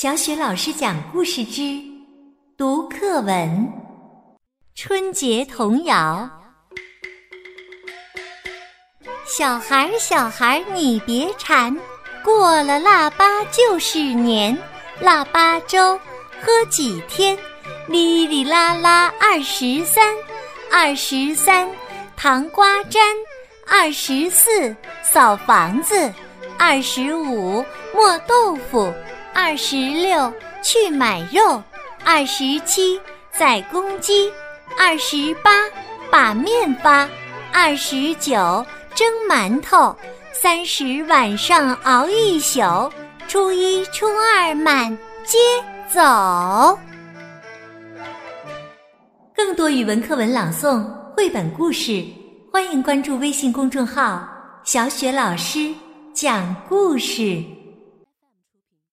小雪老师讲故事之读课文：春节童谣。小孩儿，小孩儿，你别馋，过了腊八就是年。腊八粥喝几天？哩哩啦啦二十三，二十三糖瓜粘，二十四扫房子，二十五磨豆腐。二十六去买肉，二十七宰公鸡，二十八把面发，二十九蒸馒头，三十晚上熬一宿，初一初二满街走。更多语文课文朗诵、绘本故事，欢迎关注微信公众号“小雪老师讲故事”。